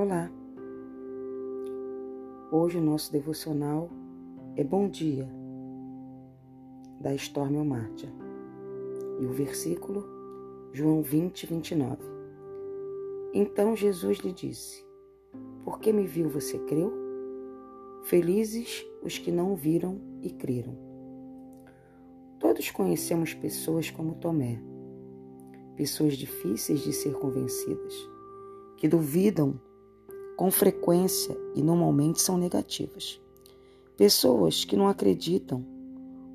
Olá! Hoje o nosso devocional é Bom Dia, da Stormy Martia. E o versículo, João 20, 29. Então Jesus lhe disse: Por que me viu você creu? Felizes os que não viram e creram. Todos conhecemos pessoas como Tomé, pessoas difíceis de ser convencidas, que duvidam com frequência e normalmente são negativas. Pessoas que não acreditam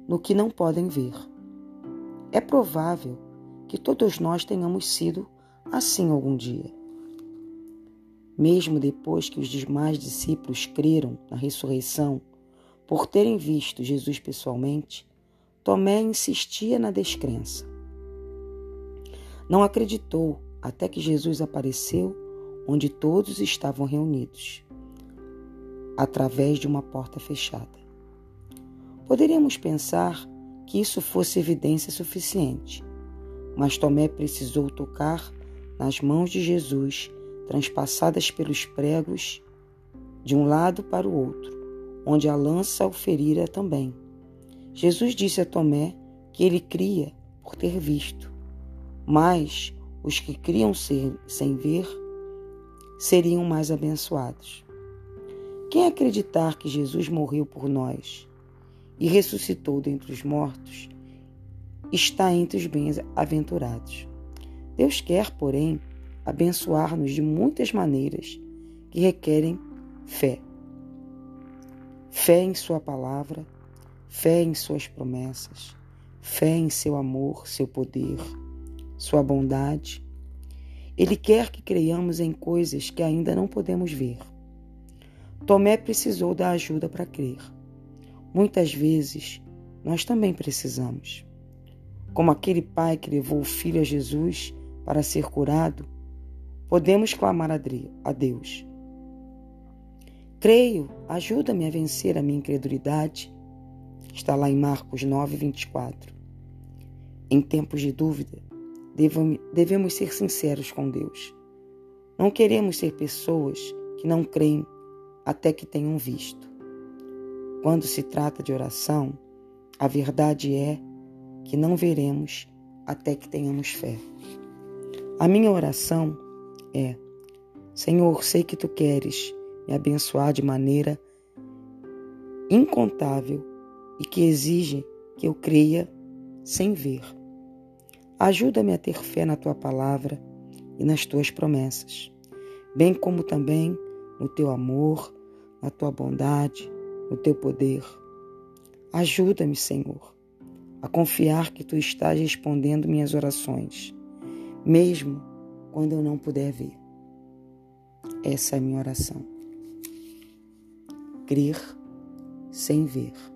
no que não podem ver. É provável que todos nós tenhamos sido assim algum dia. Mesmo depois que os demais discípulos creram na ressurreição, por terem visto Jesus pessoalmente, Tomé insistia na descrença. Não acreditou até que Jesus apareceu onde todos estavam reunidos, através de uma porta fechada. Poderíamos pensar que isso fosse evidência suficiente, mas Tomé precisou tocar nas mãos de Jesus, transpassadas pelos pregos de um lado para o outro, onde a lança o ferira também. Jesus disse a Tomé que ele cria por ter visto, mas os que criam sem ver seriam mais abençoados. Quem acreditar que Jesus morreu por nós e ressuscitou dentre os mortos, está entre os bem-aventurados. Deus quer, porém, abençoar-nos de muitas maneiras que requerem fé. Fé em Sua palavra, fé em Suas promessas, fé em Seu amor, Seu poder, Sua bondade ele quer que creiamos em coisas que ainda não podemos ver. Tomé precisou da ajuda para crer. Muitas vezes, nós também precisamos. Como aquele pai que levou o filho a Jesus para ser curado, podemos clamar a Deus. Creio, ajuda-me a vencer a minha incredulidade. Está lá em Marcos 9, 24. Em tempos de dúvida, devemos ser sinceros com Deus. Não queremos ser pessoas que não creem até que tenham visto. Quando se trata de oração, a verdade é que não veremos até que tenhamos fé. A minha oração é: Senhor, sei que tu queres me abençoar de maneira incontável e que exige que eu creia sem ver. Ajuda-me a ter fé na tua palavra e nas tuas promessas, bem como também no teu amor, na tua bondade, no teu poder. Ajuda-me, Senhor, a confiar que tu estás respondendo minhas orações, mesmo quando eu não puder ver. Essa é a minha oração. Crer sem ver.